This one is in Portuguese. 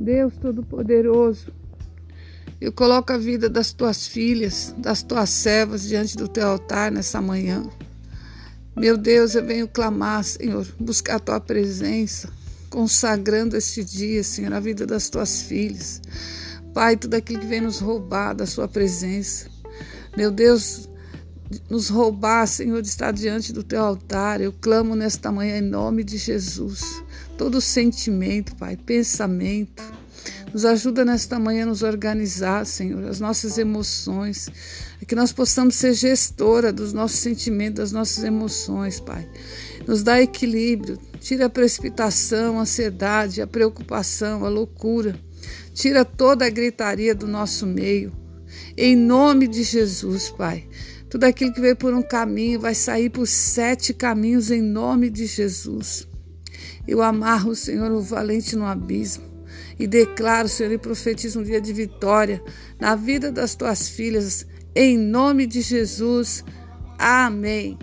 Deus Todo-Poderoso, eu coloco a vida das tuas filhas, das tuas servas diante do teu altar nessa manhã. Meu Deus, eu venho clamar, Senhor, buscar a tua presença, consagrando este dia, Senhor, a vida das tuas filhas. Pai, tudo aquilo que vem nos roubar da sua presença. Meu Deus, nos roubar, Senhor, de estar diante do teu altar. Eu clamo nesta manhã em nome de Jesus. Todo sentimento, Pai, pensamento. Nos ajuda nesta manhã a nos organizar, Senhor, as nossas emoções. Que nós possamos ser gestora dos nossos sentimentos, das nossas emoções, Pai. Nos dá equilíbrio. Tira a precipitação, a ansiedade, a preocupação, a loucura. Tira toda a gritaria do nosso meio. Em nome de Jesus, Pai. Tudo aquilo que veio por um caminho vai sair por sete caminhos em nome de Jesus. Eu amarro, Senhor, o valente no abismo e declaro, Senhor, e profetizo um dia de vitória na vida das tuas filhas, em nome de Jesus. Amém.